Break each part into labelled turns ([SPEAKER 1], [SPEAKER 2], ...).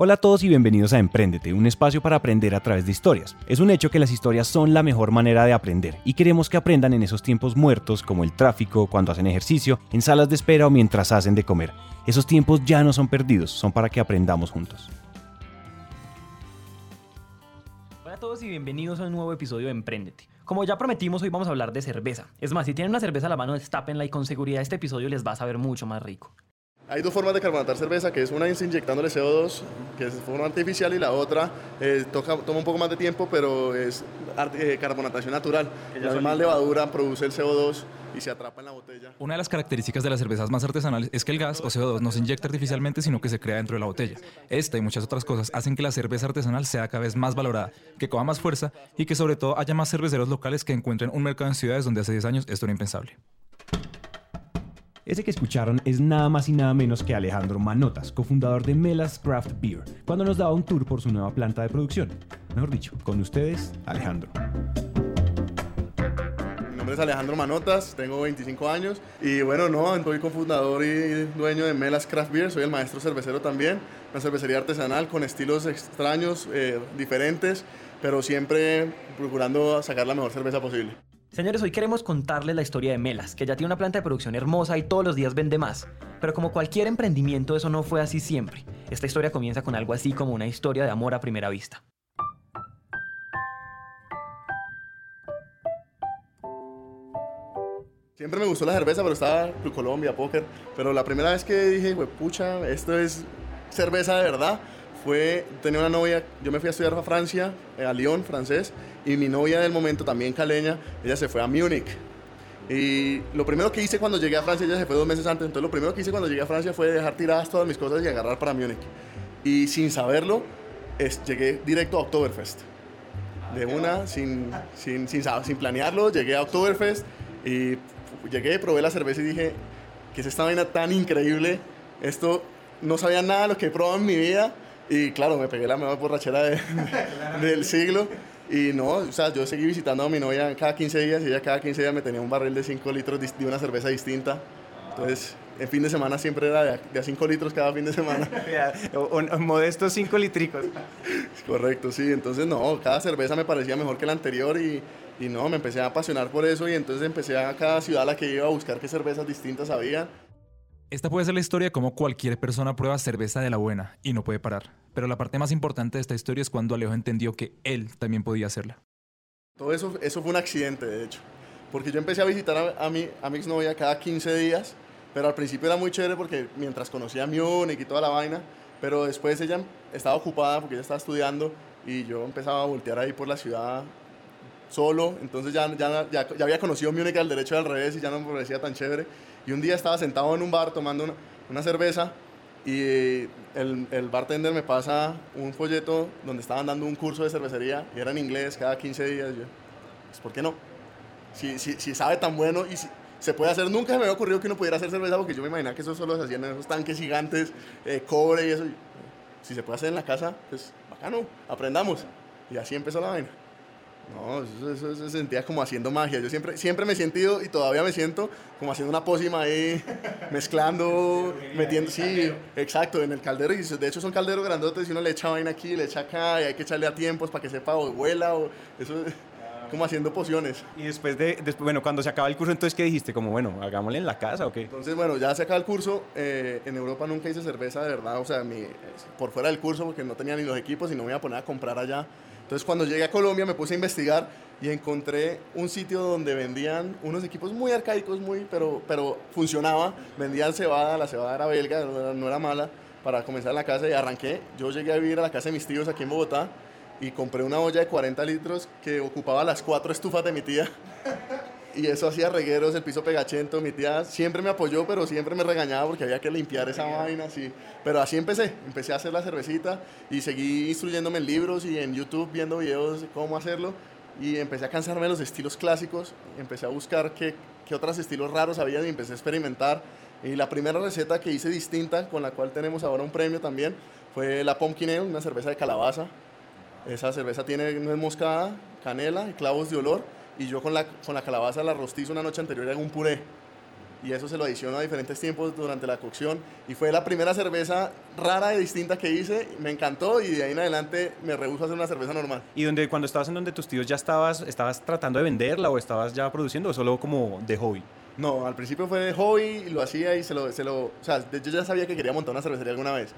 [SPEAKER 1] Hola a todos y bienvenidos a Emprendete, un espacio para aprender a través de historias. Es un hecho que las historias son la mejor manera de aprender y queremos que aprendan en esos tiempos muertos como el tráfico, cuando hacen ejercicio, en salas de espera o mientras hacen de comer. Esos tiempos ya no son perdidos, son para que aprendamos juntos.
[SPEAKER 2] Hola a todos y bienvenidos a un nuevo episodio de Emprendete. Como ya prometimos, hoy vamos a hablar de cerveza. Es más, si tienen una cerveza a la mano, destápenla y con seguridad este episodio les va a saber mucho más rico.
[SPEAKER 3] Hay dos formas de carbonatar cerveza, que es una es inyectándole CO2, que es de forma artificial, y la otra eh, toca, toma un poco más de tiempo, pero es eh, carbonatación natural. La misma levadura produce el CO2 y se atrapa en la botella.
[SPEAKER 4] Una de las características de las cervezas más artesanales es que el gas o CO2 no se inyecta artificialmente, sino que se crea dentro de la botella. Esta y muchas otras cosas hacen que la cerveza artesanal sea cada vez más valorada, que coja más fuerza y que sobre todo haya más cerveceros locales que encuentren un mercado en ciudades donde hace 10 años esto era impensable.
[SPEAKER 1] Ese que escucharon es nada más y nada menos que Alejandro Manotas, cofundador de Melas Craft Beer, cuando nos daba un tour por su nueva planta de producción. Mejor dicho, con ustedes, Alejandro.
[SPEAKER 3] Mi nombre es Alejandro Manotas, tengo 25 años y bueno, no, soy cofundador y dueño de Melas Craft Beer, soy el maestro cervecero también, una cervecería artesanal con estilos extraños, eh, diferentes, pero siempre procurando sacar la mejor cerveza posible.
[SPEAKER 2] Señores, hoy queremos contarles la historia de Melas, que ya tiene una planta de producción hermosa y todos los días vende más. Pero como cualquier emprendimiento, eso no fue así siempre. Esta historia comienza con algo así como una historia de amor a primera vista.
[SPEAKER 3] Siempre me gustó la cerveza, pero estaba Colombia, póker. Pero la primera vez que dije, pucha, esto es cerveza de verdad, fue, tenía una novia, yo me fui a estudiar a Francia, eh, a Lyon, francés, y mi novia del momento, también caleña, ella se fue a Múnich. Y lo primero que hice cuando llegué a Francia, ella se fue dos meses antes, entonces lo primero que hice cuando llegué a Francia fue dejar tiradas todas mis cosas y agarrar para Múnich. Y sin saberlo, es, llegué directo a Oktoberfest. De una, sin, sin, sin, sin planearlo, llegué a Oktoberfest y llegué, probé la cerveza y dije, que es esta vaina tan increíble? Esto no sabía nada de lo que he probado en mi vida y claro, me pegué la mejor borrachera del siglo. Y no, o sea, yo seguí visitando a mi novia cada 15 días y ella cada 15 días me tenía un barril de 5 litros de una cerveza distinta. Entonces, en fin de semana siempre era de a 5 litros cada fin de semana.
[SPEAKER 1] un, modesto 5 litricos.
[SPEAKER 3] Correcto, sí. Entonces, no, cada cerveza me parecía mejor que la anterior y, y no, me empecé a apasionar por eso y entonces empecé a cada ciudad a la que iba a buscar qué cervezas distintas había.
[SPEAKER 4] Esta puede ser la historia de cómo cualquier persona prueba cerveza de la buena y no puede parar. Pero la parte más importante de esta historia es cuando Alejo entendió que él también podía hacerla.
[SPEAKER 3] Todo eso, eso fue un accidente, de hecho. Porque yo empecé a visitar a, mi, a mi exnovia cada 15 días, pero al principio era muy chévere porque mientras conocía a Múnich y toda la vaina, pero después ella estaba ocupada porque ella estaba estudiando y yo empezaba a voltear ahí por la ciudad solo, entonces ya, ya, ya, ya había conocido Múnich al derecho y al revés y ya no me parecía tan chévere. Y un día estaba sentado en un bar tomando una, cerveza y el, bartender me pasa un folleto donde estaban dando un curso de cervecería y era en inglés cada 15 días. Yo, pues, ¿por qué no? Si, si, si sabe tan bueno y si, se puede hacer, nunca me había ocurrido que uno pudiera hacer cerveza porque yo me imaginaba que eso solo se hacían en esos tanques gigantes, eh, cobre y eso. Si se puede hacer en la casa, pues bacano, aprendamos. Y así empezó la vaina. No, eso, se sentía como haciendo magia. Yo siempre, siempre me he sentido y todavía me siento como haciendo una pócima ahí, mezclando, metiendo, sí, exacto, en el caldero. Y de hecho son calderos grandotes y uno le echa vaina aquí, le echa acá y hay que echarle a tiempos para que sepa o vuela o eso como haciendo pociones.
[SPEAKER 1] Y después de, después, bueno, cuando se acaba el curso, entonces, ¿qué dijiste? Como, bueno, hagámosle en la casa o qué?
[SPEAKER 3] Entonces, bueno, ya se acaba el curso. Eh, en Europa nunca hice cerveza de verdad, o sea, mi, por fuera del curso, porque no tenía ni los equipos y no me iba a poner a comprar allá. Entonces cuando llegué a Colombia me puse a investigar y encontré un sitio donde vendían unos equipos muy arcaicos, muy, pero, pero funcionaba. Vendían cebada, la cebada era belga, no era, mala, para comenzar en la casa y arranqué. Yo llegué a vivir a la casa de mis tíos aquí en Bogotá y compré una olla de 40 litros que ocupaba las cuatro estufas de mi tía. Y eso hacía regueros, el piso pegachento. Mi tía siempre me apoyó, pero siempre me regañaba porque había que limpiar esa vaina, así. Pero así empecé. Empecé a hacer la cervecita y seguí instruyéndome en libros y en YouTube viendo videos de cómo hacerlo. Y empecé a cansarme de los estilos clásicos. Empecé a buscar qué, qué otros estilos raros había y empecé a experimentar. Y la primera receta que hice distinta, con la cual tenemos ahora un premio también, fue la Pumpkin Ale, una cerveza de calabaza. Esa cerveza tiene nuez moscada, canela y clavos de olor y yo con la, con la calabaza la rostizo una noche anterior hago un puré. y eso se lo adiciono a diferentes tiempos durante la cocción y fue la primera cerveza rara y distinta que hice, me encantó y de ahí en adelante me rehuso a hacer una cerveza normal.
[SPEAKER 1] ¿Y donde, cuando estabas en donde tus tíos ya estabas, estabas tratando de venderla o estabas ya produciendo o solo como de hobby?
[SPEAKER 3] No, al principio fue de hobby y lo hacía y se lo, se lo, o sea, yo ya sabía que quería montar una cervecería alguna vez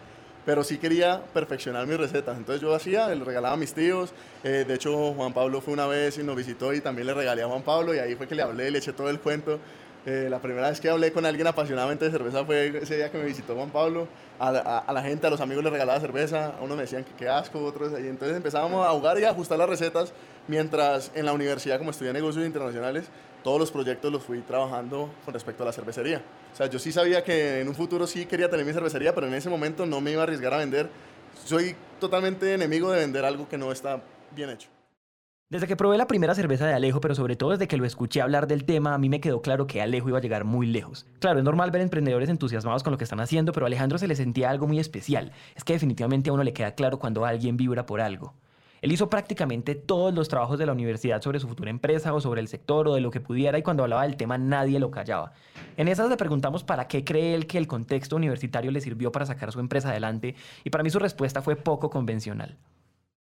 [SPEAKER 3] pero sí quería perfeccionar mis recetas. Entonces yo hacía, le regalaba a mis tíos. Eh, de hecho, Juan Pablo fue una vez y nos visitó y también le regalé a Juan Pablo y ahí fue que le hablé, le eché todo el cuento. Eh, la primera vez que hablé con alguien apasionadamente de cerveza fue ese día que me visitó Juan Pablo. A, la gente, a los amigos les regalaba cerveza, a unos me decían que qué asco, otros. Y entonces empezábamos a jugar y a ajustar las recetas, mientras en la universidad, como estudié negocios internacionales, todos los proyectos los fui trabajando con respecto a la cervecería. O sea, yo sí sabía que en un futuro sí quería tener mi cervecería, pero en ese momento no me iba a arriesgar a vender. Soy totalmente enemigo de vender algo que no está bien hecho.
[SPEAKER 2] Desde que probé la primera cerveza de Alejo, pero sobre todo desde que lo escuché hablar del tema, a mí me quedó claro que Alejo iba a llegar muy lejos. Claro, es normal ver emprendedores entusiasmados con lo que están haciendo, pero a Alejandro se le sentía algo muy especial. Es que definitivamente a uno le queda claro cuando alguien vibra por algo. Él hizo prácticamente todos los trabajos de la universidad sobre su futura empresa o sobre el sector o de lo que pudiera y cuando hablaba del tema nadie lo callaba. En esas le preguntamos para qué cree él que el contexto universitario le sirvió para sacar su empresa adelante y para mí su respuesta fue poco convencional.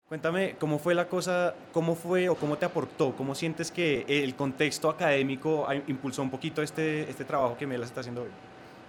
[SPEAKER 1] Cuéntame, ¿cómo fue la cosa, cómo fue o cómo te aportó? ¿Cómo sientes que el contexto académico impulsó un poquito este, este trabajo que Melas está haciendo hoy?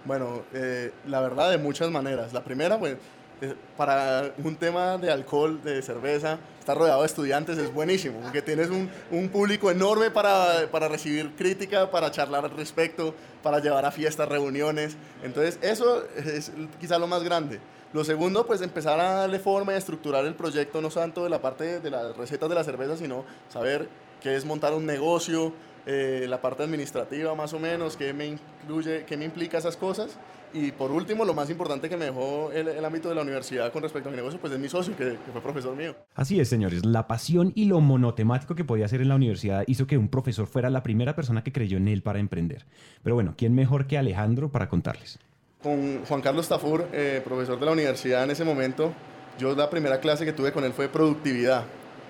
[SPEAKER 3] Bueno, eh, la verdad de muchas maneras. La primera, pues, eh, para un tema de alcohol, de cerveza, estar rodeado de estudiantes es buenísimo, porque tienes un, un público enorme para, para, recibir crítica, para charlar al respecto, para llevar a fiestas, reuniones. Entonces, eso es quizá lo más grande. Lo segundo, pues empezar a darle forma y a estructurar el proyecto, no tanto de la parte de las recetas de la cerveza, sino saber qué es montar un negocio, eh, la parte administrativa más o menos, qué me incluye, qué me implica esas cosas. Y por último, lo más importante que me dejó el, ámbito de la universidad con respecto a mi negocio, pues es mi socio, que, que, fue profesor mío.
[SPEAKER 1] Así es, señores. La pasión y lo monotemático que podía hacer en la universidad hizo que un profesor fuera la primera persona que creyó en él para emprender. Pero bueno, ¿quién mejor que Alejandro para contarles?
[SPEAKER 3] con Juan Carlos Tafur, eh, profesor de la universidad en ese momento, yo la primera clase que tuve con él fue productividad.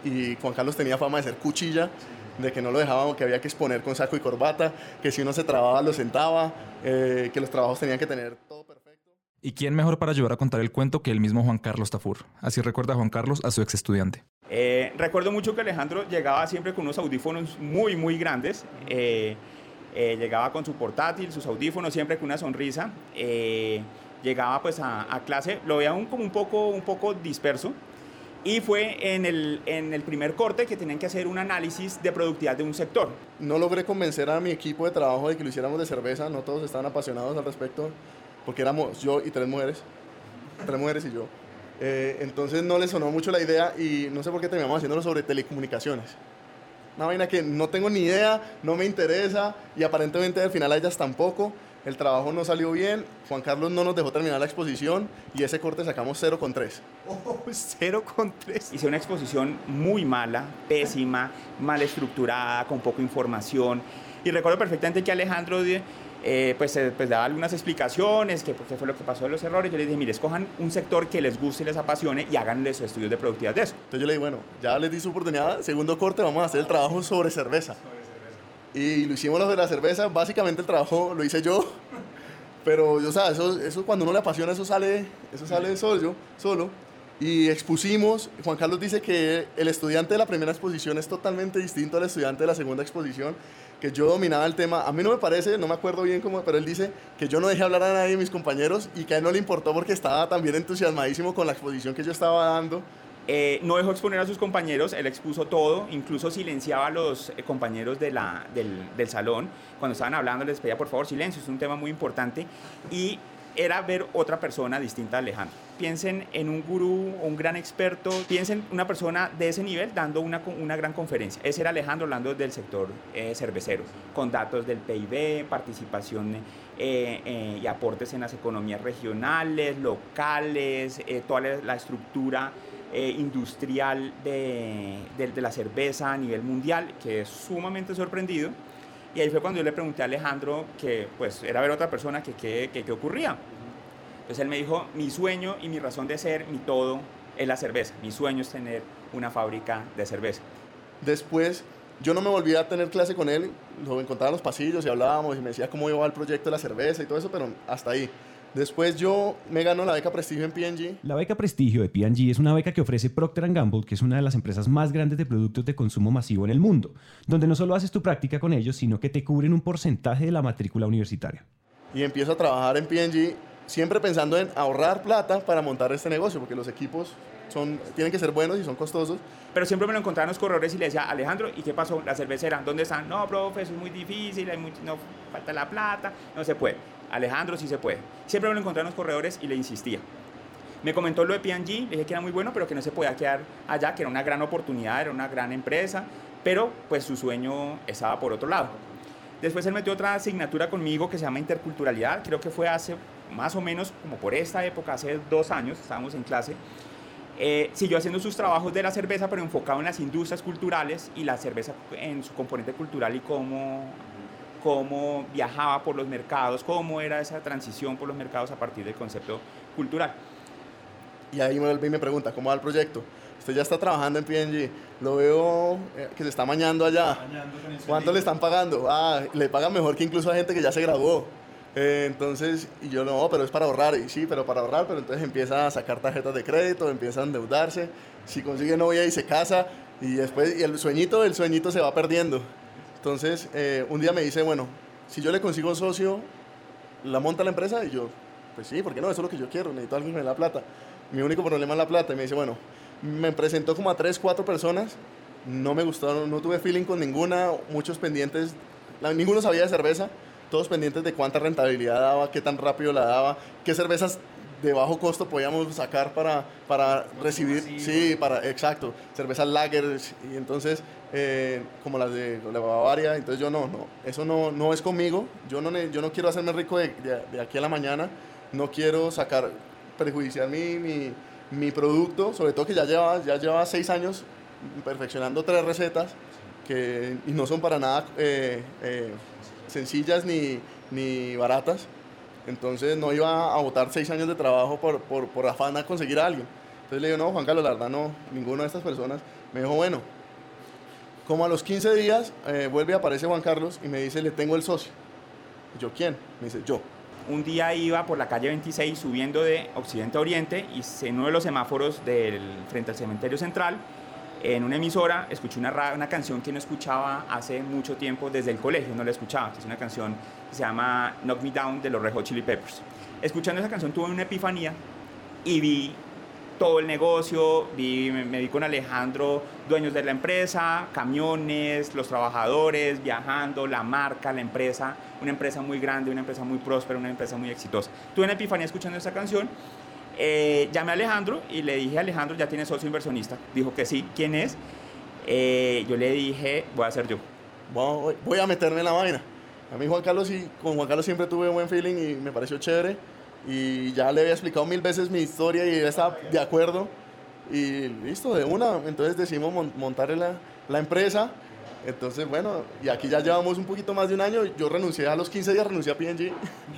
[SPEAKER 3] Y Juan Carlos tenía fama de ser cuchilla, de que no lo dejaban, que había que exponer con saco y corbata, que si uno se trababa lo sentaba, eh, que los trabajos tenían que tener todo perfecto.
[SPEAKER 4] ¿Y quién mejor para ayudar a contar el cuento que el mismo Juan Carlos Tafur? Así recuerda Juan Carlos a su ex estudiante.
[SPEAKER 5] Eh, recuerdo mucho que Alejandro llegaba siempre con unos audífonos muy, muy grandes. Eh, llegaba con su portátil, sus audífonos, siempre con una sonrisa. Eh, llegaba pues a, clase, lo veía un, como un poco, un poco disperso. Y fue en el, en el primer corte que tenían que hacer un análisis de productividad de un sector.
[SPEAKER 3] No logré convencer a mi equipo de trabajo de que lo hiciéramos de cerveza, no todos estaban apasionados al respecto, porque éramos yo y tres mujeres, tres mujeres y yo. Eh, entonces no les sonó mucho la idea y no sé por qué terminamos haciéndolo sobre telecomunicaciones. Una vaina que no tengo ni idea, no me interesa y aparentemente al final a ellas tampoco. El trabajo no salió bien, Juan Carlos no nos dejó terminar la exposición y ese corte sacamos 0 con 3.
[SPEAKER 1] Oh, 0 con 3.
[SPEAKER 5] Hice una exposición muy mala, pésima, mal estructurada, con poca información. Y recuerdo perfectamente que Alejandro eh, pues, pues daba algunas explicaciones, que qué fue lo que pasó de los errores. Yo le dije, mire, escojan un sector que les guste y les apasione y háganle sus estudios de productividad de eso.
[SPEAKER 3] Entonces yo le dije, bueno, ya les di su oportunidad, segundo corte, vamos a hacer el trabajo sobre cerveza. Y lo hicimos lo de la cerveza, básicamente el trabajo lo hice yo, pero yo, o sea, eso, eso cuando uno le apasiona, eso sale, eso sale solo, solo. Y expusimos, Juan Carlos dice que el estudiante de la primera exposición es totalmente distinto al estudiante de la segunda exposición, que yo dominaba el tema. A mí no me parece, no me acuerdo bien cómo, pero él dice que yo no dejé hablar a nadie de mis compañeros y que a él no le importó porque estaba también entusiasmadísimo con la exposición que yo estaba dando.
[SPEAKER 5] Eh, no dejó exponer a sus compañeros, él expuso todo, incluso silenciaba a los eh, compañeros del, salón. Cuando estaban hablando les pedía por favor silencio, es un tema muy importante. Y era ver otra persona distinta a Alejandro. Piensen en un gurú o un gran experto, piensen una persona de ese nivel dando una, gran conferencia. Ese era Alejandro hablando del sector eh, cervecero, con datos del PIB, participación eh, eh, y aportes en las economías regionales, locales, toda la, estructura industrial de, la cerveza a nivel mundial, que es sumamente sorprendido. Y ahí fue cuando yo le pregunté a Alejandro que pues era ver otra persona que qué ocurría. Entonces él me dijo, mi sueño y mi razón de ser, mi todo, es la cerveza. Mi sueño es tener una fábrica de cerveza.
[SPEAKER 3] Después yo no me volví a tener clase con él, lo encontraba en los pasillos y hablábamos y me decía cómo iba el proyecto de la cerveza y todo eso, pero hasta ahí. Después yo me ganó la beca Prestigio en P&G.
[SPEAKER 1] La beca Prestigio de P&G es una beca que ofrece Procter Gamble, que es una de las empresas más grandes de productos de consumo masivo en el mundo, donde no solo haces tu práctica con ellos, sino que te cubren un porcentaje de la matrícula universitaria.
[SPEAKER 3] Y empiezo a trabajar en P&G siempre pensando en ahorrar plata para montar este negocio, porque los equipos son, tienen que ser buenos y son costosos.
[SPEAKER 5] Pero siempre me lo encontraba en los corredores y le decía, Alejandro, ¿y qué pasó? La cervecera, ¿dónde están? No, profe, eso es muy difícil, hay no falta la plata, no se puede. Alejandro sí se puede. Siempre me lo encontré en los corredores y le insistía. Me comentó lo de P&G, le dije que era muy bueno, pero que no se podía quedar allá, que era una gran oportunidad, era una gran empresa, pero pues su sueño estaba por otro lado. Después él metió otra asignatura conmigo que se llama interculturalidad, creo que fue hace más o menos como por esta época, hace dos años, estábamos en clase. Eh, siguió haciendo sus trabajos de la cerveza, pero enfocado en las industrias culturales y la cerveza en su componente cultural y cómo cómo viajaba por los mercados, cómo era esa transición por los mercados a partir del concepto cultural.
[SPEAKER 3] Y ahí me, me pregunta, ¿cómo va el proyecto? Usted ya está trabajando en P&G, lo veo eh, que se está mañando allá. ¿Cuánto le están pagando? Ah, le pagan mejor que incluso a gente que ya se graduó. Eh, entonces, y yo no, pero es para ahorrar. Y sí, pero para ahorrar, pero entonces empieza a sacar tarjetas de crédito, empieza a endeudarse. Si consigue novia y se casa, y después, y el sueñito, el sueñito se va perdiendo. Entonces, eh, un día me dice, bueno, si yo le consigo un socio, ¿la monta la empresa? Y yo, pues sí, porque no, eso es lo que yo quiero, necesito a alguien que me dé la plata. Mi único problema es la plata. Y me dice, bueno, me presentó como a tres, cuatro personas, no me gustaron, no tuve feeling con ninguna, muchos pendientes, ninguno sabía de cerveza, todos pendientes de cuánta rentabilidad daba, qué tan rápido la daba, qué cervezas de bajo costo podíamos sacar para, para recibir, sí, para, exacto, cervezas lager, y entonces, eh, como las de, la Bavaria, entonces yo no, no, eso no, no es conmigo, yo no, yo no quiero hacerme rico de, de, aquí a la mañana, no quiero sacar, perjudiciar mi, mi, mi, producto, sobre todo que ya lleva, ya lleva seis años perfeccionando tres recetas, que y no son para nada eh, eh, sencillas ni, ni baratas, entonces no iba a votar seis años de trabajo por, por, por afán a conseguir a alguien. Entonces le digo, no, Juan Carlos, la verdad no, ninguna de estas personas. Me dijo, bueno, como a los 15 días eh, vuelve a aparecer Juan Carlos y me dice, le tengo el socio. yo, ¿quién? Me dice, yo.
[SPEAKER 5] Un día iba por la calle 26 subiendo de Occidente a Oriente y en uno de los semáforos del, frente al cementerio central en una emisora escuché una, una canción que no escuchaba hace mucho tiempo desde el colegio, no la escuchaba, es una canción que se llama Knock Me Down de los Red Chili Peppers. Escuchando esa canción tuve una epifanía y vi todo el negocio, vi, me, vi con Alejandro, dueños de la empresa, camiones, los trabajadores, viajando, la marca, la empresa, una empresa muy grande, una empresa muy próspera, una empresa muy exitosa. Tuve una epifanía escuchando esa canción eh, llamé a Alejandro y le dije, Alejandro, ¿ya tienes socio inversionista? Dijo que sí. ¿Quién es? Eh, yo le dije, voy a ser yo.
[SPEAKER 3] Voy a meterme en la vaina. A mí Juan Carlos, y con Juan Carlos siempre tuve un buen feeling y me pareció chévere. Y ya le había explicado mil veces mi historia y estaba de acuerdo. Y listo, de una. Entonces decidimos montar la, la empresa entonces, bueno, y aquí ya llevamos un poquito más de un año. Yo renuncié a los 15 días, renuncié a P&G.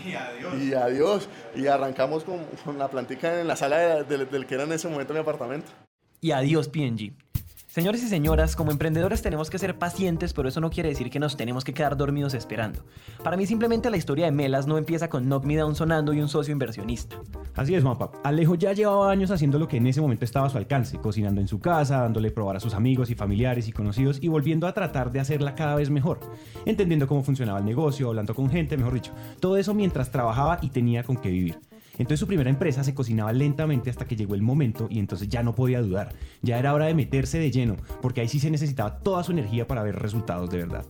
[SPEAKER 3] Y adiós. Y adiós. Y arrancamos con, con la plantica en la sala del que era en ese momento mi apartamento.
[SPEAKER 2] Y adiós P&G. Señores y señoras, como emprendedores tenemos que ser pacientes, pero eso no quiere decir que nos tenemos que quedar dormidos esperando. Para mí simplemente la historia de Melas no empieza con Knock Me Down sonando y un socio inversionista.
[SPEAKER 1] Así es, mapa. Alejo ya llevaba años haciendo lo que en ese momento estaba a su alcance, cocinando en su casa, dándole probar a sus amigos y familiares y conocidos y volviendo a tratar de hacerla cada vez mejor, entendiendo cómo funcionaba el negocio, hablando con gente, mejor dicho. Todo eso mientras trabajaba y tenía con qué vivir. Entonces su primera empresa se cocinaba lentamente hasta que llegó el momento y entonces ya no podía dudar. Ya era hora de meterse de lleno, porque ahí sí se necesitaba toda su energía para ver resultados de verdad.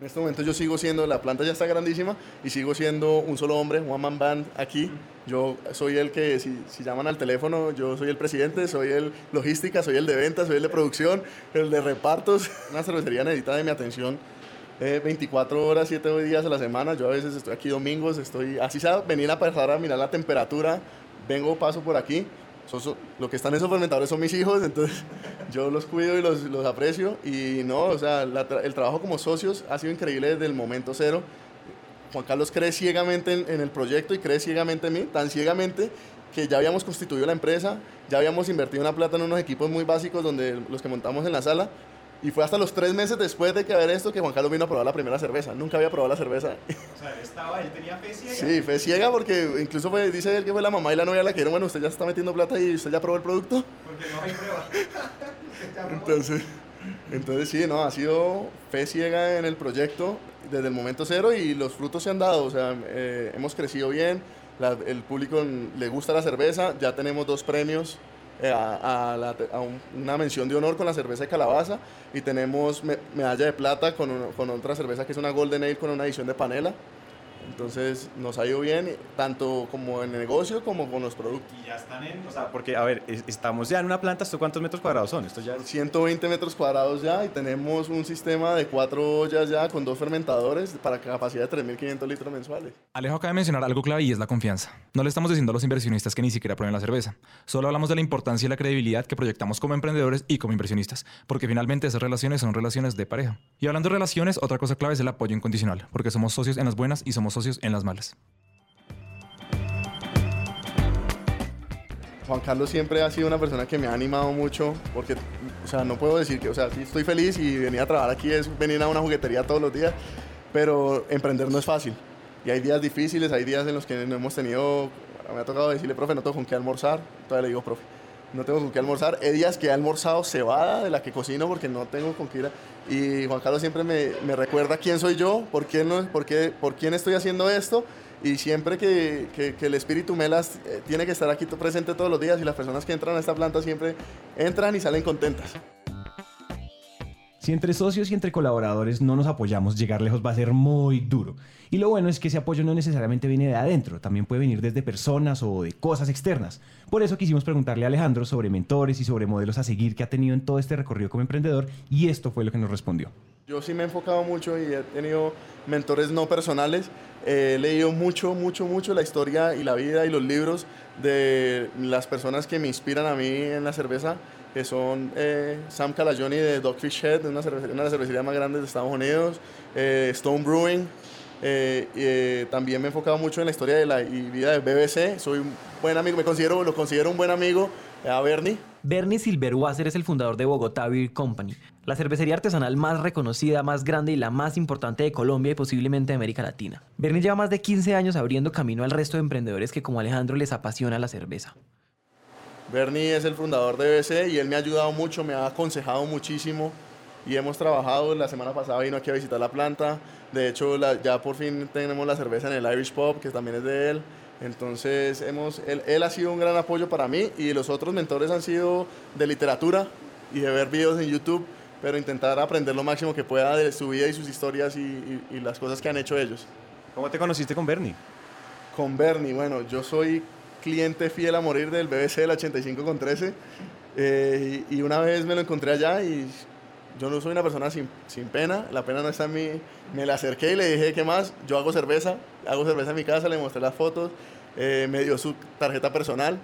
[SPEAKER 3] En este momento yo sigo siendo, la planta ya está grandísima y sigo siendo un solo hombre, one man band aquí. Yo soy el que, si, llaman al teléfono, yo soy el presidente, soy el logística, soy el de ventas, soy el de producción, el de repartos. Una cervecería necesita de mi atención 24 eh, horas, 7 días a la semana. Yo a veces estoy aquí domingos, estoy así sea venir a pasar a mirar la temperatura, vengo, paso por aquí. lo que están en esos fermentadores son mis hijos, entonces yo los cuido y los, los aprecio. Y no, o sea, el trabajo como socios ha sido increíble desde el momento cero. Juan Carlos cree ciegamente en, en, el proyecto y cree ciegamente en mí, tan ciegamente que ya habíamos constituido la empresa, ya habíamos invertido una plata en unos equipos muy básicos donde los que montamos en la sala. Y fue hasta los tres meses después de que haber esto que Juan Carlos vino a probar la primera cerveza. Nunca había probado la cerveza.
[SPEAKER 1] O sea, él estaba, él tenía fe ciega.
[SPEAKER 3] Sí, fe ciega porque incluso fue, dice él que fue la mamá y la novia la que dijeron, bueno, usted ya está metiendo plata y usted ya probó el producto.
[SPEAKER 1] Porque no hay prueba.
[SPEAKER 3] Entonces, entonces sí, no, ha sido fe ciega en el proyecto desde el momento cero y los frutos se han dado. O sea, eh, hemos crecido bien, la- el público le gusta la cerveza, ya tenemos dos premios. Eh, a, la- una mención de honor con la cerveza de calabaza y tenemos me- medalla de plata con, con otra cerveza que es una Golden Ale con una edición de panela. Entonces nos ha ido bien, tanto como en el negocio como con los productos.
[SPEAKER 1] Y ya están en, o sea, porque, a ver, es- estamos ya en una planta, ¿esto cuántos metros cuadrados son? Esto ya es
[SPEAKER 3] 120 metros cuadrados ya y tenemos un sistema de cuatro ollas ya con dos fermentadores para capacidad de 3.500 litros mensuales.
[SPEAKER 4] Alejo acaba de mencionar algo clave y es la confianza. No le estamos diciendo a los inversionistas que ni siquiera prueben la cerveza. Solo hablamos de la importancia y la credibilidad que proyectamos como emprendedores y como inversionistas, porque finalmente esas relaciones son relaciones de pareja. Y hablando de relaciones, otra cosa clave es el apoyo incondicional, porque somos socios en las buenas y somos socios en las malas.
[SPEAKER 3] Juan Carlos siempre ha sido una persona que me ha animado mucho porque, o sea, no puedo decir que, o sea, estoy feliz y venir a trabajar aquí es venir a una juguetería todos los días, pero emprender no es fácil. Y hay días difíciles, hay días en los que no hemos tenido, me ha tocado decirle, profe, no tengo con qué almorzar, todavía le digo, profe, no tengo con qué almorzar. Hay días que he almorzado cebada de la que cocino porque no tengo con qué ir. Y Juan Carlos siempre me, me recuerda quién soy yo, por quién, no, por, qué, por quién estoy haciendo esto. Y siempre que, el espíritu Melas eh, tiene que estar aquí presente todos los días y las personas que entran a esta planta siempre entran y salen contentas.
[SPEAKER 1] Si entre socios y entre colaboradores no nos apoyamos, llegar lejos va a ser muy duro. Y lo bueno es que ese apoyo no necesariamente viene de adentro, también puede venir desde personas o de cosas externas. Por eso quisimos preguntarle a Alejandro sobre mentores y sobre modelos a seguir que ha tenido en todo este recorrido como emprendedor y esto fue lo que nos respondió.
[SPEAKER 3] Yo sí me he enfocado mucho y he tenido mentores no personales. He leído mucho, mucho, mucho la historia y la vida y los libros de las personas que me inspiran a mí en la cerveza, que son eh, Sam Calagione de Dogfish Head, una, cervecería, una de las cervecerías más grandes de Estados Unidos, eh, Stone Brewing. eh, eh, también me he enfocado mucho en la historia de la y vida de BBC. Soy un buen amigo, me considero, lo considero un buen amigo a Bernie.
[SPEAKER 2] Bernie Silverwasser es el fundador de Bogotá Beer Company, la cervecería artesanal más reconocida, más grande y la más importante de Colombia y posiblemente de América Latina. Bernie lleva más de 15 años abriendo camino al resto de emprendedores que como Alejandro les apasiona la cerveza.
[SPEAKER 3] Bernie es el fundador de BBC y él me ha ayudado mucho, me ha aconsejado muchísimo y hemos trabajado. La semana pasada vino aquí a visitar la planta. De hecho, la- ya por fin tenemos la cerveza en el Irish Pop, que también es de él. Entonces, hemos, él, él ha sido un gran apoyo para mí y los otros mentores han sido de literatura y de ver videos en YouTube, pero intentar aprender lo máximo que pueda de su vida y sus historias y, y- y las cosas que han hecho ellos.
[SPEAKER 1] ¿Cómo te conociste con Bernie?
[SPEAKER 3] Con Bernie, bueno, yo soy cliente fiel a morir del BBC del 85 con 13 eh, y, y una vez me lo encontré allá y yo no soy una persona sin, sin pena, la pena no está en mí, me le acerqué y le dije, ¿qué más? Yo hago cerveza, hago cerveza en mi casa, le mostré las fotos, eh, me dio su tarjeta personal,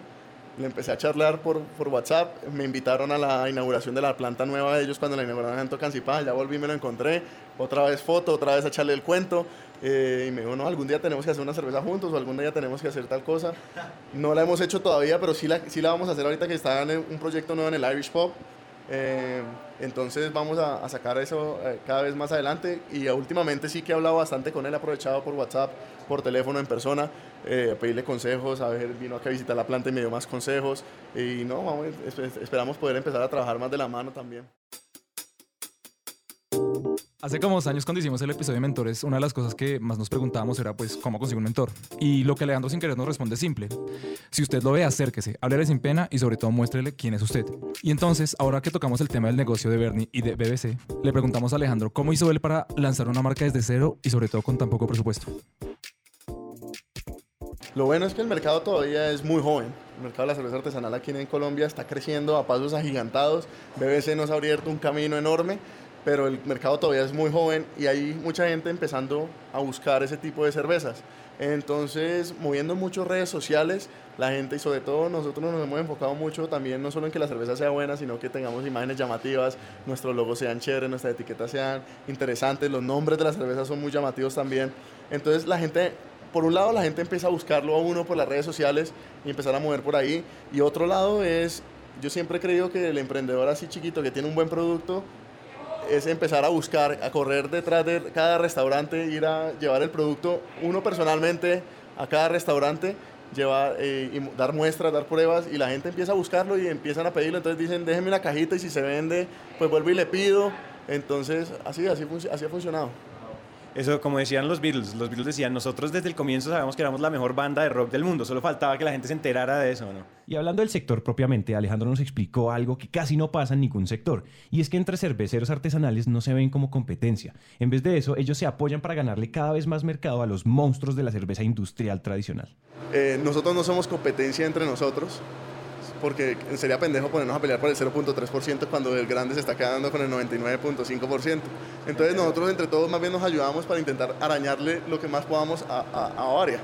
[SPEAKER 3] le empecé a charlar por, por WhatsApp, me invitaron a la inauguración de la planta nueva de ellos cuando la inauguraron en Tocancipá, ya volví, me lo encontré, otra vez foto, otra vez a echarle el cuento, eh, y me dijo, no, algún día tenemos que hacer una cerveza juntos o algún día tenemos que hacer tal cosa. No la hemos hecho todavía, pero sí la, sí la vamos a hacer ahorita que está en un proyecto nuevo en el Irish Pop. Eh, entonces vamos a, sacar eso eh, cada vez más adelante y últimamente sí que he hablado bastante con él, aprovechado por WhatsApp, por teléfono, en persona, eh, pedirle consejos, a ver, vino acá a visitar la planta y me dio más consejos y no, vamos, esp- esperamos poder empezar a trabajar más de la mano también.
[SPEAKER 4] Hace como dos años cuando hicimos el episodio de mentores, una de las cosas que más nos preguntábamos era pues cómo consigo un mentor. Y lo que Alejandro sin querer nos responde es simple. Si usted lo ve, acérquese, háblele sin pena y sobre todo muéstrele quién es usted. Y entonces, ahora que tocamos el tema del negocio de Bernie y de BBC, le preguntamos a Alejandro cómo hizo él para lanzar una marca desde cero y sobre todo con tan poco presupuesto.
[SPEAKER 3] Lo bueno es que el mercado todavía es muy joven. El mercado de la cerveza artesanal aquí en Colombia está creciendo a pasos agigantados. BBC nos ha abierto un camino enorme, pero el mercado todavía es muy joven y hay mucha gente empezando a buscar ese tipo de cervezas. Entonces, moviendo muchas redes sociales, la gente y sobre todo nosotros nos hemos enfocado mucho también no solo en que la cerveza sea buena, sino que tengamos imágenes llamativas, nuestros logos sean chéveres, nuestras etiquetas sean interesantes, los nombres de las cervezas son muy llamativos también. Entonces, la gente por un lado la gente empieza a buscarlo a uno por las redes sociales y empezar a mover por ahí. Y otro lado es, yo siempre he creído que el emprendedor así chiquito que tiene un buen producto es empezar a buscar, a correr detrás de cada restaurante, ir a llevar el producto uno personalmente a cada restaurante, llevar, eh, y dar muestras, dar pruebas y la gente empieza a buscarlo y empiezan a pedirlo. Entonces dicen, déjeme una cajita y si se vende, pues vuelvo y le pido. Entonces, así, así, así ha funcionado.
[SPEAKER 1] Eso, como decían los Beatles, los Beatles decían, nosotros desde el comienzo sabemos que éramos la mejor banda de rock del mundo, solo faltaba que la gente se enterara de eso, ¿no? Y hablando del sector propiamente, Alejandro nos explicó algo que casi no pasa en ningún sector, y es que entre cerveceros artesanales no se ven como competencia. En vez de eso, ellos se apoyan para ganarle cada vez más mercado a los monstruos de la cerveza industrial tradicional.
[SPEAKER 3] Eh, nosotros no somos competencia entre nosotros, porque sería pendejo ponernos a pelear por el 0.3% cuando el grande se está quedando con el 99.5%. Entonces nosotros entre todos más bien nos ayudamos para intentar arañarle lo que más podamos a, a, a Bavaria.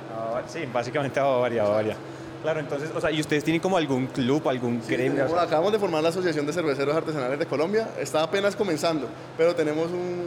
[SPEAKER 1] Sí, básicamente a Bavaria, Bavaria. Claro, entonces, o sea, ¿y ustedes tienen como algún club, algún
[SPEAKER 3] sí,
[SPEAKER 1] gremio?
[SPEAKER 3] Bueno, acabamos de formar la Asociación de Cerveceros Artesanales de Colombia. Está apenas comenzando, pero tenemos un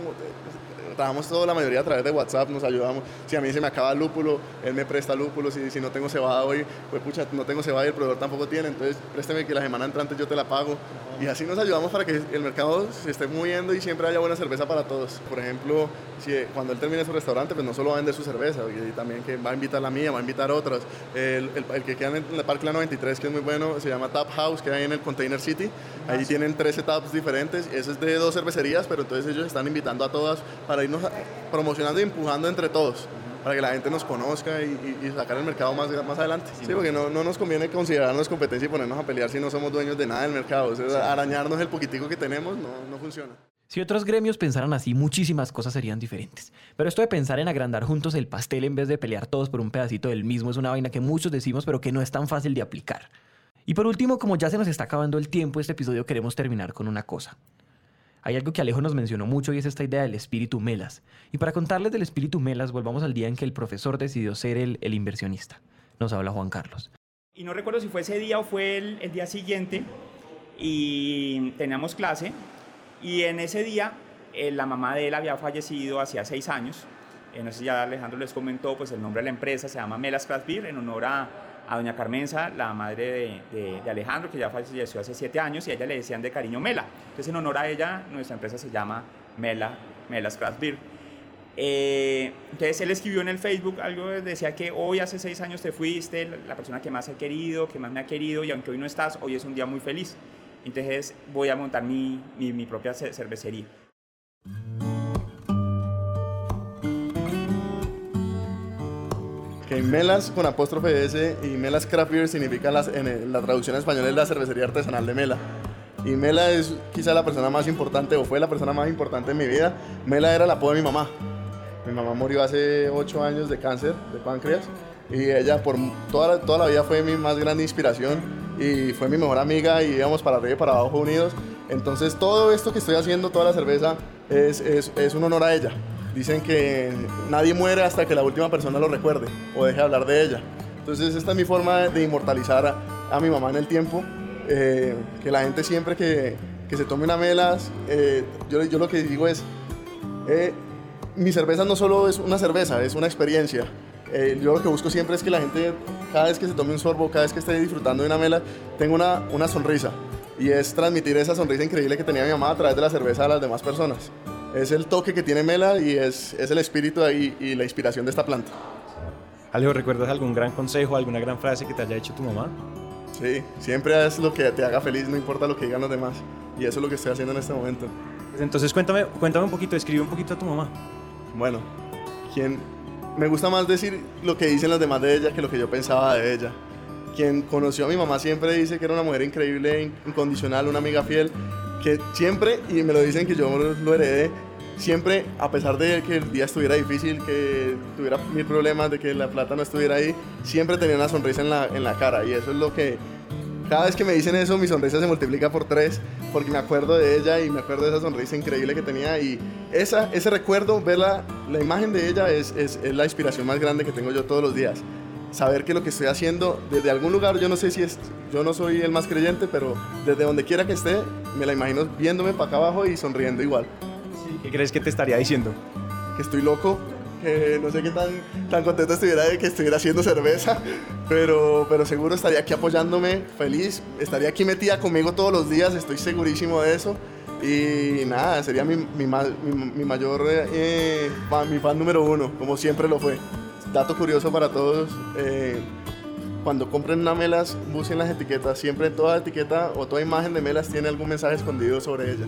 [SPEAKER 3] trabajamos toda la mayoría a través de WhatsApp, nos ayudamos. Si a mí se me acaba el lúpulo, él me presta lúpulo. Si, si no tengo cebada hoy, pues pucha, no tengo cebada y el proveedor tampoco tiene, entonces présteme que la semana entrante yo te la pago. Y así nos ayudamos para que el mercado se esté moviendo y siempre haya buena cerveza para todos. Por ejemplo, si, cuando él termine su restaurante, pues no solo va a vender su cerveza, y también que va a invitar la mía, va a invitar otras. El, el, el que queda en el Parque La 93, que es muy bueno, se llama Tap House, que hay en el Container City. Ahí tienen 13 taps diferentes. Eso es de dos cervecerías, pero entonces ellos están invitando a todas para irnos promocionando y empujando entre todos para que la gente nos conozca y, y, y sacar el mercado más, más adelante. Sí, porque no, no, nos conviene considerarnos competencia y ponernos a pelear si no somos dueños de nada del mercado. O sea, sí. arañarnos el poquitico que tenemos no, no funciona.
[SPEAKER 2] Si otros gremios pensaran así, muchísimas cosas serían diferentes. Pero esto de pensar en agrandar juntos el pastel en vez de pelear todos por un pedacito del mismo es una vaina que muchos decimos, pero que no es tan fácil de aplicar. Y por último, como ya se nos está acabando el tiempo, este episodio queremos terminar con una cosa. Hay algo que Alejo nos mencionó mucho y es esta idea del espíritu Melas. Y para contarles del espíritu Melas, volvamos al día en que el profesor decidió ser el, el inversionista. Nos habla Juan Carlos.
[SPEAKER 5] Y no recuerdo si fue ese día o fue el, día siguiente y teníamos clase y en ese día eh, la mamá de él había fallecido hacía seis años. Eh, no sé si ya Alejandro les comentó, pues el nombre de la empresa se llama Melas Craft Beer en honor a, a doña Carmenza, la madre de, de, de, Alejandro, que ya falleció hace siete años, y a ella le decían de cariño Mela. Entonces, en honor a ella, nuestra empresa se llama Mela, Melas Craft Beer. Eh, entonces, él escribió en el Facebook algo, decía que hoy hace seis años te fuiste, la persona que más he querido, que más me ha querido, y aunque hoy no estás, hoy es un día muy feliz. Entonces, voy a montar mi, mi, mi propia cervecería.
[SPEAKER 3] Melas con apóstrofe S y Melas Craft Beer significa las, en la traducción española es la cervecería artesanal de Mela. Y Mela es quizá la persona más importante o fue la persona más importante en mi vida. Mela era la apodo de mi mamá. Mi mamá murió hace 8 años de cáncer de páncreas y ella por toda toda la vida fue mi más grande inspiración y fue mi mejor amiga y íbamos para arriba y para abajo unidos. Entonces todo esto que estoy haciendo, toda la cerveza, es, es, es un honor a ella. Dicen que nadie muere hasta que la última persona lo recuerde o deje de hablar de ella. Entonces esta es mi forma de inmortalizar a, a mi mamá en el tiempo. Eh, que la gente siempre que, que se tome una melas, eh, yo, yo, lo que digo es, eh, mi cerveza no solo es una cerveza, es una experiencia. Eh, yo lo que busco siempre es que la gente, cada vez que se tome un sorbo, cada vez que esté disfrutando de una mela, tenga una, una sonrisa. Y es transmitir esa sonrisa increíble que tenía mi mamá a través de la cerveza a las demás personas es el toque que tiene Mela y es, es el espíritu ahí y la inspiración de esta planta.
[SPEAKER 1] Alejo, ¿recuerdas algún gran consejo, alguna gran frase que te haya hecho tu mamá?
[SPEAKER 3] Sí, siempre es lo que te haga feliz, no importa lo que digan los demás. Y eso es lo que estoy haciendo en este momento.
[SPEAKER 1] Pues entonces cuéntame, cuéntame un poquito, escribe un poquito a tu mamá.
[SPEAKER 3] Bueno, quien me gusta más decir lo que dicen los demás de ella que lo que yo pensaba de ella. Quien conoció a mi mamá siempre dice que era una mujer increíble, incondicional, una amiga fiel que siempre, y me lo dicen que yo lo heredé, siempre, a pesar de que el día estuviera difícil, que tuviera mil problemas, de que la plata no estuviera ahí, siempre tenía una sonrisa en la, en la cara. Y eso es lo que, cada vez que me dicen eso, mi sonrisa se multiplica por tres, porque me acuerdo de ella y me acuerdo de esa sonrisa increíble que tenía. Y esa, ese recuerdo, ver la, la imagen de ella, es, es, es la inspiración más grande que tengo yo todos los días saber que lo que estoy haciendo desde algún lugar, yo no sé si es, yo no soy el más creyente, pero desde donde quiera que esté, me la imagino viéndome para acá abajo y sonriendo igual.
[SPEAKER 1] ¿Qué crees que te estaría diciendo?
[SPEAKER 3] Que estoy loco, que no sé qué tan, tan contento estuviera de que estuviera haciendo cerveza, pero, pero seguro estaría aquí apoyándome, feliz, estaría aquí metida conmigo todos los días, estoy segurísimo de eso. Y nada, sería mi, mi, mi, mayor eh, fan, mi fan número uno, como siempre lo fue. Dato curioso para todos, eh, cuando compren una Melas, busquen las etiquetas. Siempre toda etiqueta o toda imagen de Melas tiene algún mensaje escondido sobre ella.